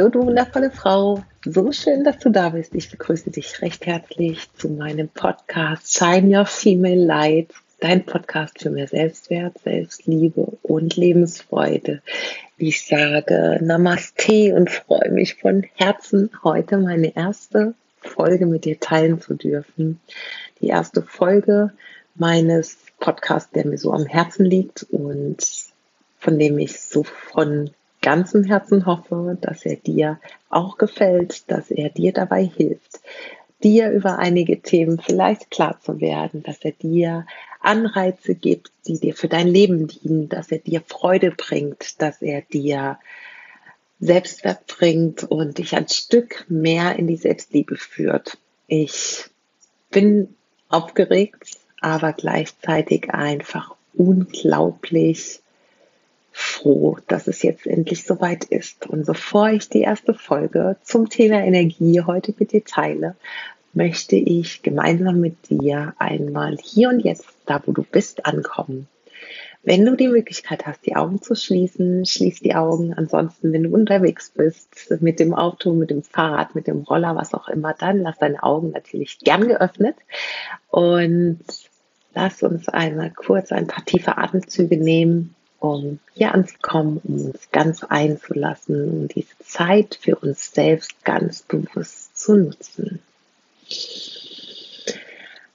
Hallo, du wundervolle Frau. So schön, dass du da bist. Ich begrüße dich recht herzlich zu meinem Podcast Shine Your Female Light. Dein Podcast für mehr Selbstwert, Selbstliebe und Lebensfreude. Ich sage Namaste und freue mich von Herzen, heute meine erste Folge mit dir teilen zu dürfen. Die erste Folge meines Podcasts, der mir so am Herzen liegt und von dem ich so von ganzem Herzen hoffe, dass er dir auch gefällt, dass er dir dabei hilft, dir über einige Themen vielleicht klar zu werden, dass er dir Anreize gibt, die dir für dein Leben dienen, dass er dir Freude bringt, dass er dir Selbstwert bringt und dich ein Stück mehr in die Selbstliebe führt. Ich bin aufgeregt, aber gleichzeitig einfach unglaublich froh, dass es jetzt endlich soweit ist. Und bevor ich die erste Folge zum Thema Energie heute mit dir teile, möchte ich gemeinsam mit dir einmal hier und jetzt, da wo du bist, ankommen. Wenn du die Möglichkeit hast, die Augen zu schließen, schließ die Augen. Ansonsten, wenn du unterwegs bist, mit dem Auto, mit dem Fahrrad, mit dem Roller, was auch immer, dann lass deine Augen natürlich gern geöffnet und lass uns einmal kurz ein paar tiefe Atemzüge nehmen um hier anzukommen, um uns ganz einzulassen, um diese Zeit für uns selbst ganz bewusst zu nutzen.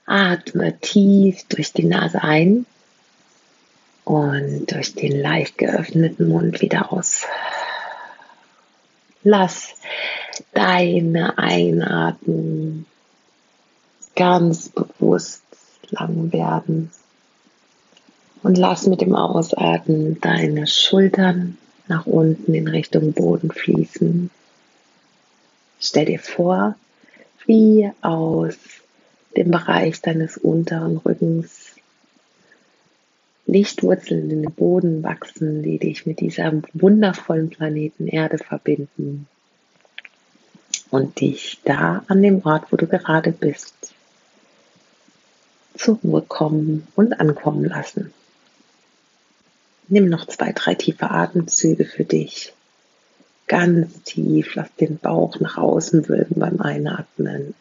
Atme tief durch die Nase ein und durch den leicht geöffneten Mund wieder aus. Lass deine Einatmung ganz bewusst lang werden und lass mit dem Ausatmen deine Schultern nach unten in Richtung Boden fließen. Stell dir vor, wie aus dem Bereich deines unteren Rückens Lichtwurzeln in den Boden wachsen, die dich mit diesem wundervollen Planeten Erde verbinden und dich da an dem Ort, wo du gerade bist, zur Ruhe kommen und ankommen lassen. Nimm noch zwei, drei tiefe Atemzüge für dich. Ganz tief, lass den Bauch nach außen wölben beim Einatmen.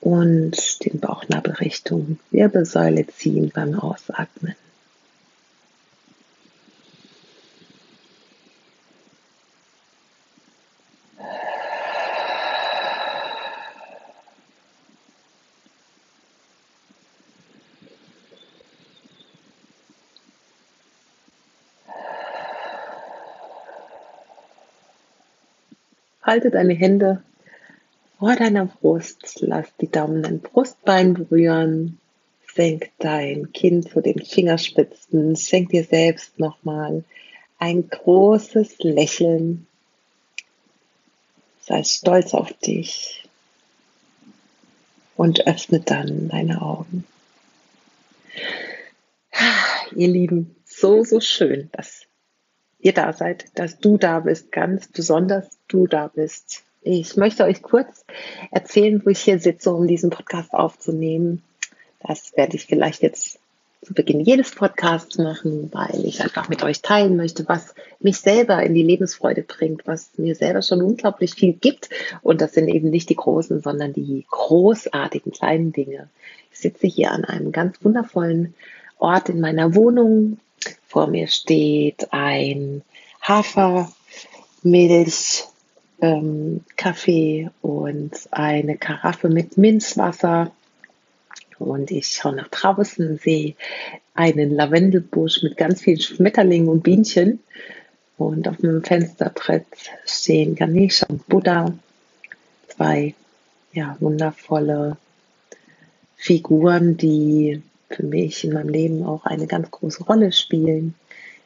Und den Bauchnabel Richtung Wirbelsäule ziehen beim Ausatmen. Halte deine Hände vor deiner Brust, lass die Daumen dein Brustbein berühren, senk dein Kinn zu den Fingerspitzen, schenk dir selbst nochmal ein großes Lächeln. Sei stolz auf dich und öffne dann deine Augen. Ihr Lieben, so, so schön, dass ihr da seid, dass du da bist, ganz besonders du da bist. Ich möchte euch kurz erzählen, wo ich hier sitze, um diesen Podcast aufzunehmen. Das werde ich vielleicht jetzt zu Beginn jedes Podcasts machen, weil ich einfach mit euch teilen möchte, was mich selber in die Lebensfreude bringt, was mir selber schon unglaublich viel gibt. Und das sind eben nicht die großen, sondern die großartigen kleinen Dinge. Ich sitze hier an einem ganz wundervollen Ort in meiner Wohnung, vor mir steht ein Hafermilch, ähm, und eine Karaffe mit Minzwasser. Und ich schaue nach draußen, sehe einen Lavendelbusch mit ganz vielen Schmetterlingen und Bienchen. Und auf dem Fensterbrett stehen Ganesha und Buddha. Zwei ja, wundervolle Figuren, die für mich in meinem Leben auch eine ganz große Rolle spielen.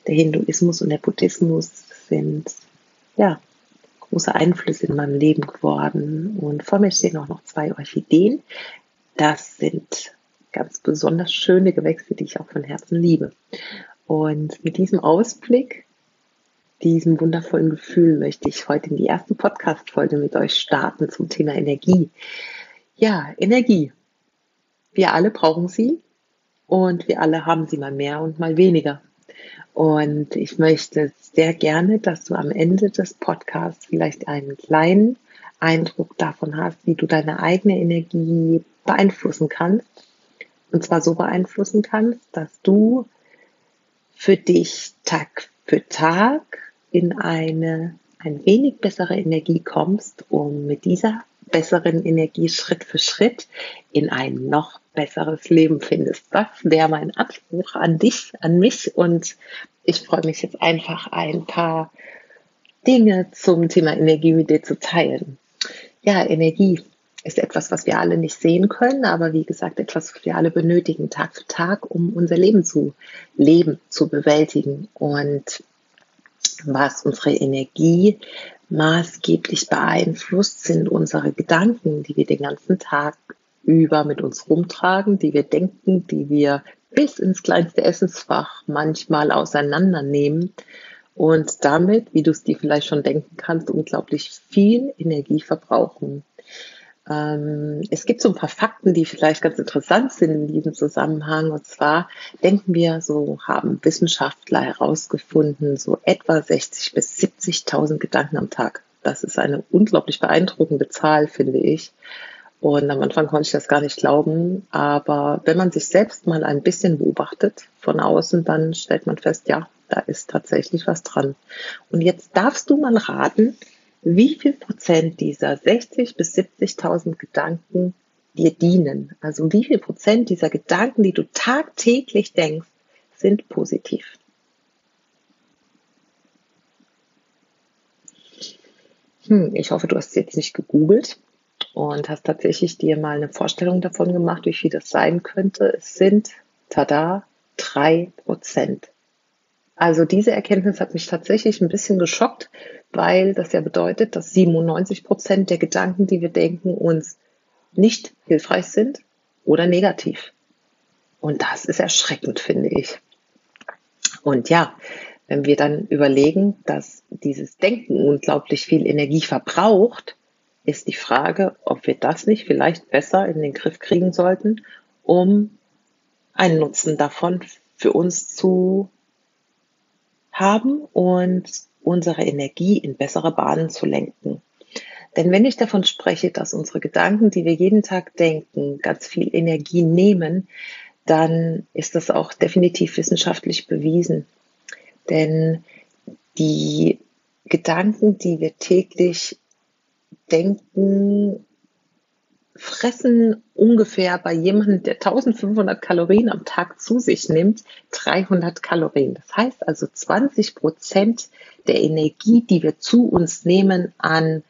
Der Hinduismus und der Buddhismus sind ja große Einflüsse in meinem Leben geworden. Und vor mir stehen auch noch zwei Orchideen. Das sind ganz besonders schöne Gewächse, die ich auch von Herzen liebe. Und mit diesem Ausblick, diesem wundervollen Gefühl möchte ich heute in die erste Podcast-Folge mit euch starten zum Thema Energie. Ja, Energie. Wir alle brauchen sie und wir alle haben sie mal mehr und mal weniger. Und ich möchte sehr gerne, dass du am Ende des Podcasts vielleicht einen kleinen Eindruck davon hast, wie du deine eigene Energie beeinflussen kannst. Und zwar so beeinflussen kannst, dass du für dich Tag für Tag in eine ein wenig bessere Energie kommst, um mit dieser besseren Energie Schritt für Schritt in ein noch besseres Leben findest. Das wäre mein Anspruch an dich, an mich und ich freue mich jetzt einfach ein paar Dinge zum Thema Energie mit dir zu teilen. Ja, Energie ist etwas, was wir alle nicht sehen können, aber wie gesagt, etwas, was wir alle benötigen, Tag für Tag, um unser Leben zu leben, zu bewältigen. Und was unsere Energie maßgeblich beeinflusst, sind unsere Gedanken, die wir den ganzen Tag über mit uns rumtragen, die wir denken, die wir bis ins kleinste Essensfach manchmal auseinandernehmen und damit, wie du es dir vielleicht schon denken kannst, unglaublich viel Energie verbrauchen. Ähm, es gibt so ein paar Fakten, die vielleicht ganz interessant sind in diesem Zusammenhang. Und zwar denken wir, so haben Wissenschaftler herausgefunden, so etwa 60 bis 70.000 Gedanken am Tag. Das ist eine unglaublich beeindruckende Zahl, finde ich. Und am Anfang konnte ich das gar nicht glauben. Aber wenn man sich selbst mal ein bisschen beobachtet von außen, dann stellt man fest, ja, da ist tatsächlich was dran. Und jetzt darfst du mal raten, wie viel Prozent dieser 60 bis 70.000 Gedanken dir dienen. Also wie viel Prozent dieser Gedanken, die du tagtäglich denkst, sind positiv. Hm, ich hoffe, du hast jetzt nicht gegoogelt und hast tatsächlich dir mal eine Vorstellung davon gemacht, wie viel das sein könnte. Es sind, tada, drei Prozent. Also diese Erkenntnis hat mich tatsächlich ein bisschen geschockt, weil das ja bedeutet, dass 97 Prozent der Gedanken, die wir denken, uns nicht hilfreich sind oder negativ. Und das ist erschreckend, finde ich. Und ja, wenn wir dann überlegen, dass dieses Denken unglaublich viel Energie verbraucht, ist die Frage, ob wir das nicht vielleicht besser in den Griff kriegen sollten, um einen Nutzen davon für uns zu haben und unsere Energie in bessere Bahnen zu lenken. Denn wenn ich davon spreche, dass unsere Gedanken, die wir jeden Tag denken, ganz viel Energie nehmen, dann ist das auch definitiv wissenschaftlich bewiesen. Denn die Gedanken, die wir täglich denken, fressen ungefähr bei jemandem, der 1500 Kalorien am Tag zu sich nimmt, 300 Kalorien. Das heißt also 20 Prozent der Energie, die wir zu uns nehmen an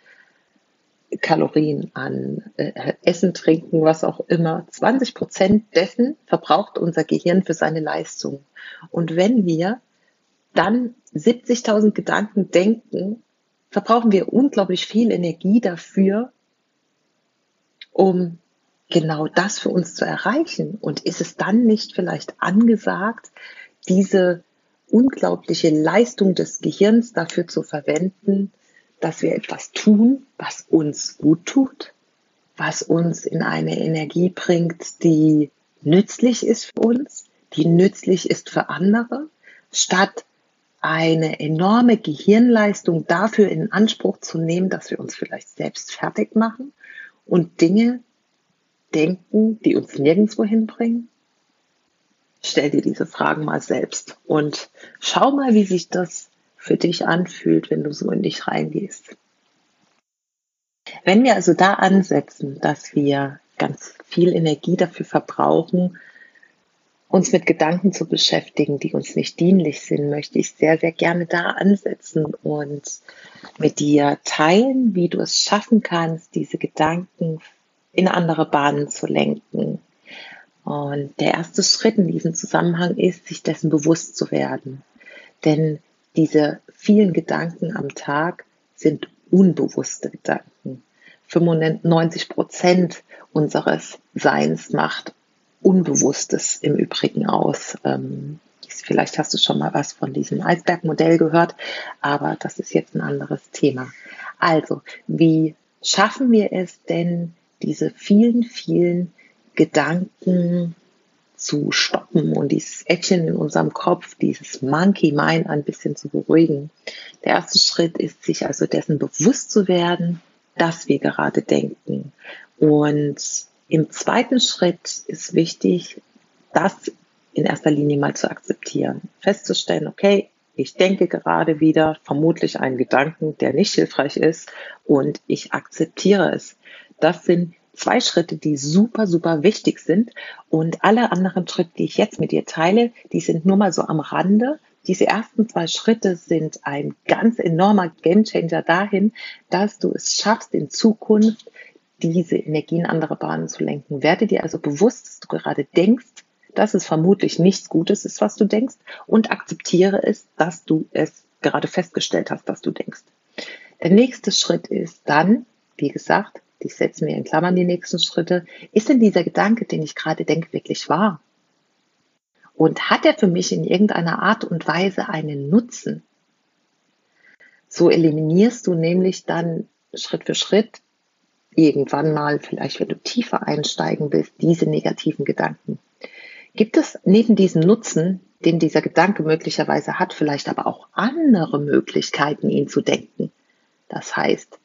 Kalorien, an äh, Essen, Trinken, was auch immer. 20 Prozent dessen verbraucht unser Gehirn für seine Leistung. Und wenn wir dann 70.000 Gedanken denken, verbrauchen wir unglaublich viel Energie dafür, um genau das für uns zu erreichen? Und ist es dann nicht vielleicht angesagt, diese unglaubliche Leistung des Gehirns dafür zu verwenden, dass wir etwas tun, was uns gut tut, was uns in eine Energie bringt, die nützlich ist für uns, die nützlich ist für andere, statt eine enorme Gehirnleistung dafür in Anspruch zu nehmen, dass wir uns vielleicht selbst fertig machen und Dinge denken, die uns nirgendwo hinbringen? Stell dir diese Fragen mal selbst und schau mal, wie sich das für dich anfühlt, wenn du so in dich reingehst. Wenn wir also da ansetzen, dass wir ganz viel Energie dafür verbrauchen, uns mit Gedanken zu beschäftigen, die uns nicht dienlich sind, möchte ich sehr, sehr gerne da ansetzen und mit dir teilen, wie du es schaffen kannst, diese Gedanken in andere Bahnen zu lenken. Und der erste Schritt in diesem Zusammenhang ist, sich dessen bewusst zu werden. Denn diese vielen Gedanken am Tag sind unbewusste Gedanken. 95 Prozent unseres Seins macht Unbewusstes im Übrigen aus. Ähm, vielleicht hast du schon mal was von diesem Eisbergmodell gehört, aber das ist jetzt ein anderes Thema. Also, wie schaffen wir es denn, diese vielen, vielen Gedanken zu stoppen und dieses Äffchen in unserem Kopf, dieses Monkey Mind ein bisschen zu beruhigen. Der erste Schritt ist, sich also dessen bewusst zu werden, dass wir gerade denken. Und im zweiten Schritt ist wichtig, das in erster Linie mal zu akzeptieren. Festzustellen, okay, ich denke gerade wieder vermutlich einen Gedanken, der nicht hilfreich ist und ich akzeptiere es. Das sind zwei Schritte, die super, super wichtig sind. Und alle anderen Schritte, die ich jetzt mit dir teile, die sind nur mal so am Rande. Diese ersten zwei Schritte sind ein ganz enormer Gamechanger dahin, dass du es schaffst, in Zukunft diese Energie in andere Bahnen zu lenken. Werde dir also bewusst, dass du gerade denkst, dass es vermutlich nichts Gutes ist, was du denkst, und akzeptiere es, dass du es gerade festgestellt hast, dass du denkst. Der nächste Schritt ist dann, wie gesagt, ich setze mir in Klammern die nächsten Schritte, ist denn dieser Gedanke, den ich gerade denke, wirklich wahr? Und hat er für mich in irgendeiner Art und Weise einen Nutzen? So eliminierst du nämlich dann Schritt für Schritt irgendwann mal, vielleicht wenn du tiefer einsteigen willst, diese negativen Gedanken. Gibt es neben diesem Nutzen, den dieser Gedanke möglicherweise hat, vielleicht aber auch andere Möglichkeiten, ihn zu denken? Das heißt,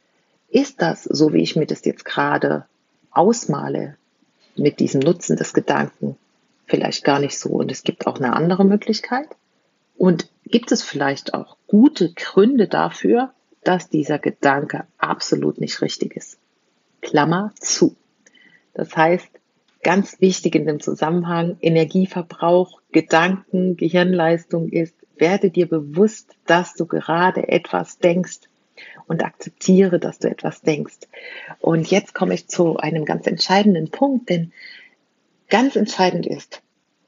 ist das, so wie ich mir das jetzt gerade ausmale, mit diesem Nutzen des Gedanken vielleicht gar nicht so und es gibt auch eine andere Möglichkeit? Und gibt es vielleicht auch gute Gründe dafür, dass dieser Gedanke absolut nicht richtig ist? Klammer zu. Das heißt, ganz wichtig in dem Zusammenhang Energieverbrauch, Gedanken, Gehirnleistung ist, werde dir bewusst, dass du gerade etwas denkst und akzeptiere, dass du etwas denkst. Und jetzt komme ich zu einem ganz entscheidenden Punkt, denn ganz entscheidend ist,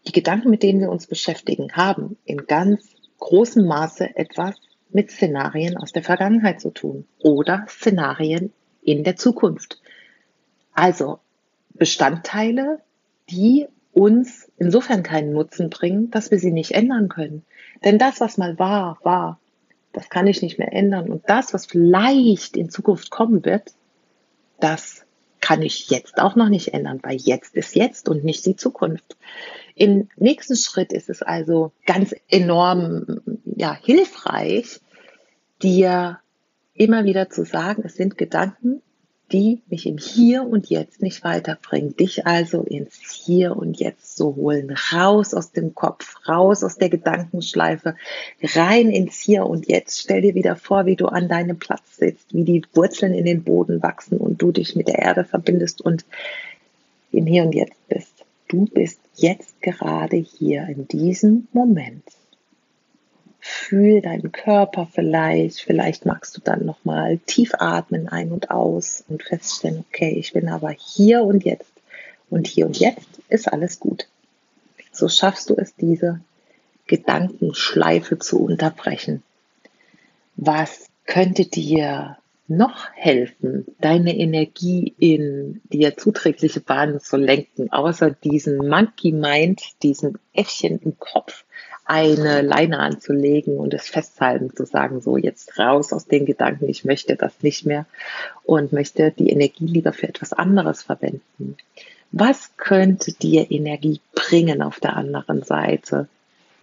die Gedanken, mit denen wir uns beschäftigen, haben in ganz großem Maße etwas mit Szenarien aus der Vergangenheit zu tun oder Szenarien in der Zukunft. Also Bestandteile, die uns insofern keinen Nutzen bringen, dass wir sie nicht ändern können. Denn das, was mal war, war. Das kann ich nicht mehr ändern. Und das, was vielleicht in Zukunft kommen wird, das kann ich jetzt auch noch nicht ändern, weil jetzt ist jetzt und nicht die Zukunft. Im nächsten Schritt ist es also ganz enorm ja, hilfreich, dir immer wieder zu sagen, es sind Gedanken, die mich im Hier und Jetzt nicht weiterbringen. Dich also ins Hier und Jetzt zu holen. Raus aus dem Kopf, raus aus der Gedankenschleife, rein ins Hier und Jetzt. Stell dir wieder vor, wie du an deinem Platz sitzt, wie die Wurzeln in den Boden wachsen und du dich mit der Erde verbindest und im Hier und Jetzt bist. Du bist jetzt gerade hier in diesem Moment fühl deinen Körper vielleicht. Vielleicht magst du dann nochmal tief atmen ein und aus und feststellen, okay, ich bin aber hier und jetzt. Und hier und jetzt ist alles gut. So schaffst du es, diese Gedankenschleife zu unterbrechen. Was könnte dir noch helfen, deine Energie in dir zuträgliche Bahnen zu lenken, außer diesen Monkey Mind, diesen Äffchen im Kopf, eine Leine anzulegen und es festhalten, zu sagen, so jetzt raus aus den Gedanken, ich möchte das nicht mehr und möchte die Energie lieber für etwas anderes verwenden. Was könnte dir Energie bringen auf der anderen Seite?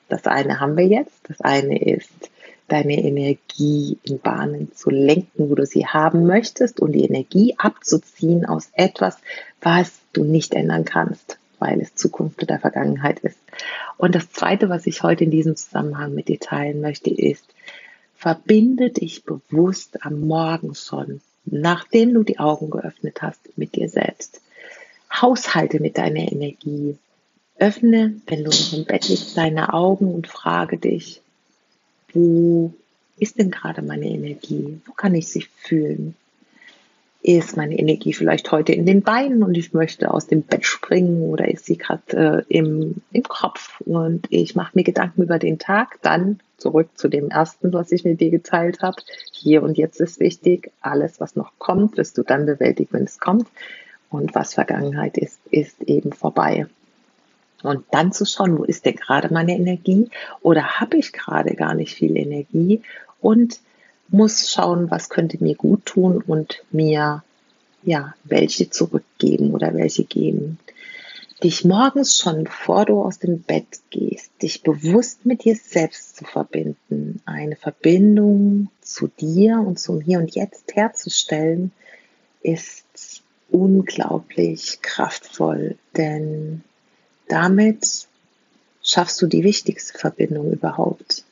Das eine haben wir jetzt. Das eine ist, deine Energie in Bahnen zu lenken, wo du sie haben möchtest und die Energie abzuziehen aus etwas, was du nicht ändern kannst weil es Zukunft oder Vergangenheit ist. Und das Zweite, was ich heute in diesem Zusammenhang mit dir teilen möchte, ist, verbinde dich bewusst am Morgen schon, nachdem du die Augen geöffnet hast, mit dir selbst. Haushalte mit deiner Energie. Öffne, wenn du im Bett liegst, deine Augen und frage dich, wo ist denn gerade meine Energie? Wo kann ich sie fühlen? Ist meine Energie vielleicht heute in den Beinen und ich möchte aus dem Bett springen oder ist sie gerade äh, im, im Kopf und ich mache mir Gedanken über den Tag, dann zurück zu dem ersten, was ich mit dir geteilt habe. Hier und jetzt ist wichtig, alles, was noch kommt, wirst du dann bewältigen, wenn es kommt. Und was Vergangenheit ist, ist eben vorbei. Und dann zu schauen, wo ist denn gerade meine Energie oder habe ich gerade gar nicht viel Energie und muss schauen, was könnte mir gut tun und mir ja welche zurückgeben oder welche geben. dich morgens schon, bevor du aus dem Bett gehst, dich bewusst mit dir selbst zu verbinden, eine Verbindung zu dir und zum Hier und Jetzt herzustellen, ist unglaublich kraftvoll, denn damit schaffst du die wichtigste Verbindung überhaupt.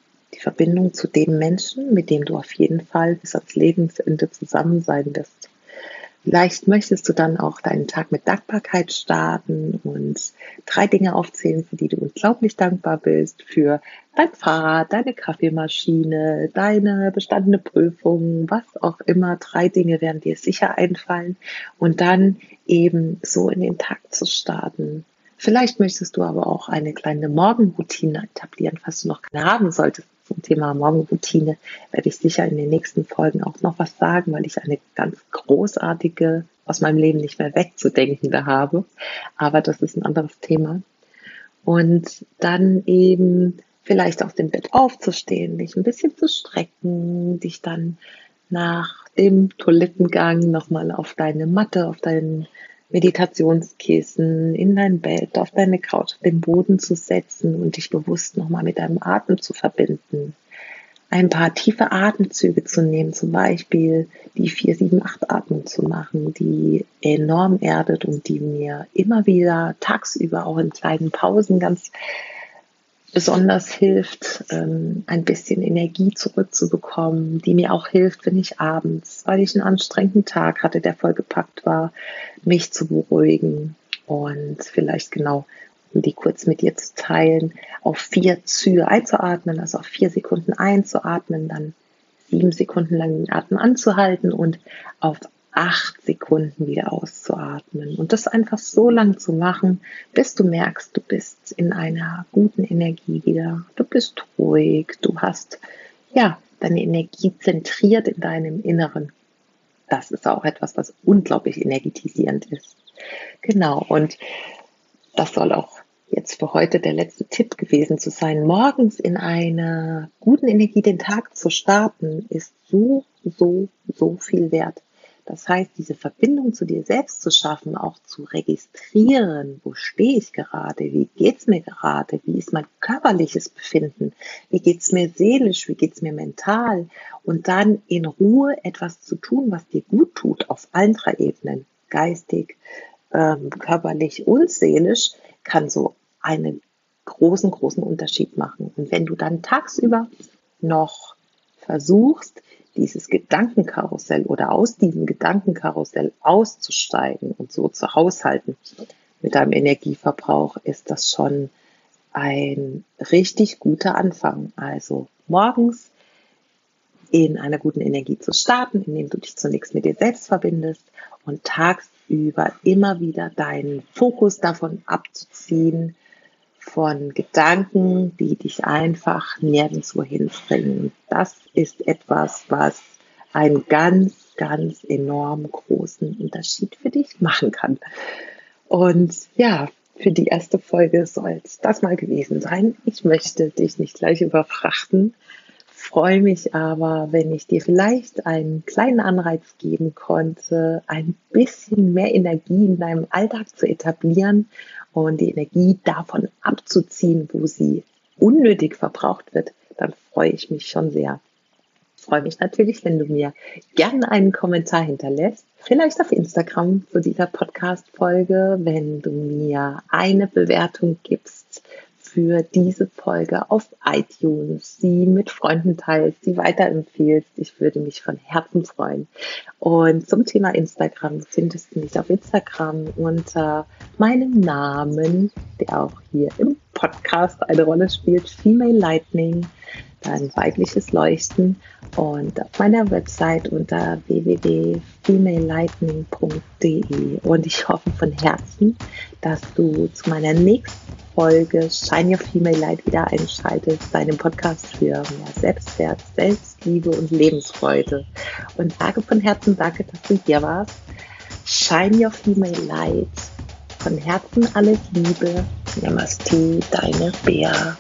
Verbindung zu dem Menschen, mit dem du auf jeden Fall bis ans Lebensende zusammen sein wirst. Vielleicht möchtest du dann auch deinen Tag mit Dankbarkeit starten und drei Dinge aufzählen, für die du unglaublich dankbar bist. Für dein Fahrrad, deine Kaffeemaschine, deine bestandene Prüfung, was auch immer. Drei Dinge werden dir sicher einfallen. Und dann eben so in den Tag zu starten. Vielleicht möchtest du aber auch eine kleine Morgenroutine etablieren, falls du noch keine haben solltest zum Thema Morgenroutine werde ich sicher in den nächsten Folgen auch noch was sagen, weil ich eine ganz großartige, aus meinem Leben nicht mehr wegzudenkende habe. Aber das ist ein anderes Thema. Und dann eben vielleicht aus dem Bett aufzustehen, dich ein bisschen zu strecken, dich dann nach dem Toilettengang nochmal auf deine Matte, auf deinen Meditationskissen, in dein Bett, auf deine Couch, auf den Boden zu setzen und dich bewusst nochmal mit deinem Atem zu verbinden. Ein paar tiefe Atemzüge zu nehmen, zum Beispiel die 4, 7, 8 Atmung zu machen, die enorm erdet und die mir immer wieder tagsüber auch in kleinen Pausen ganz besonders hilft, ähm, ein bisschen Energie zurückzubekommen, die mir auch hilft, wenn ich abends, weil ich einen anstrengenden Tag hatte, der vollgepackt war, mich zu beruhigen und vielleicht genau, um die kurz mit dir zu teilen, auf vier Züge einzuatmen, also auf vier Sekunden einzuatmen, dann sieben Sekunden lang den Atem anzuhalten und auf acht Sekunden wieder auszuatmen und das einfach so lang zu machen, bis du merkst, du bist in einer guten Energie wieder. Du bist ruhig, du hast ja deine Energie zentriert in deinem Inneren. Das ist auch etwas, was unglaublich energetisierend ist. Genau. Und das soll auch jetzt für heute der letzte Tipp gewesen zu sein. Morgens in einer guten Energie den Tag zu starten, ist so, so, so viel wert. Das heißt, diese Verbindung zu dir selbst zu schaffen, auch zu registrieren, wo stehe ich gerade, wie geht's mir gerade, wie ist mein körperliches Befinden, wie geht's mir seelisch, wie geht's mir mental und dann in Ruhe etwas zu tun, was dir gut tut auf allen drei Ebenen, geistig, ähm, körperlich und seelisch, kann so einen großen, großen Unterschied machen. Und wenn du dann tagsüber noch versuchst, dieses Gedankenkarussell oder aus diesem Gedankenkarussell auszusteigen und so zu haushalten mit deinem Energieverbrauch, ist das schon ein richtig guter Anfang. Also morgens in einer guten Energie zu starten, indem du dich zunächst mit dir selbst verbindest und tagsüber immer wieder deinen Fokus davon abzuziehen, von Gedanken, die dich einfach nirgendwo hinbringen. Das ist etwas, was einen ganz, ganz enorm großen Unterschied für dich machen kann. Und ja, für die erste Folge soll es das mal gewesen sein. Ich möchte dich nicht gleich überfrachten, freue mich aber, wenn ich dir vielleicht einen kleinen Anreiz geben konnte, ein bisschen mehr Energie in deinem Alltag zu etablieren und die Energie davon abzuziehen, wo sie unnötig verbraucht wird, dann freue ich mich schon sehr. Ich freue mich natürlich, wenn du mir gerne einen Kommentar hinterlässt, vielleicht auf Instagram zu dieser Podcast-Folge, wenn du mir eine Bewertung gibst für diese Folge auf iTunes, sie mit Freunden teilst, sie weiterempfehlst. Ich würde mich von Herzen freuen. Und zum Thema Instagram findest du mich auf Instagram unter meinem Namen, der auch hier im Podcast eine Rolle spielt, Female Lightning, dann weibliches Leuchten und auf meiner Website unter www.femalelightning.de. Und ich hoffe von Herzen, dass du zu meiner nächsten Folge Shine Your Female Light wieder einschaltest, deinem Podcast für mehr Selbstwert, Selbstliebe und Lebensfreude. Und sage von Herzen danke, dass du hier warst. Shine Your Female Light. Von Herzen alles Liebe. Namaste, deine Bea.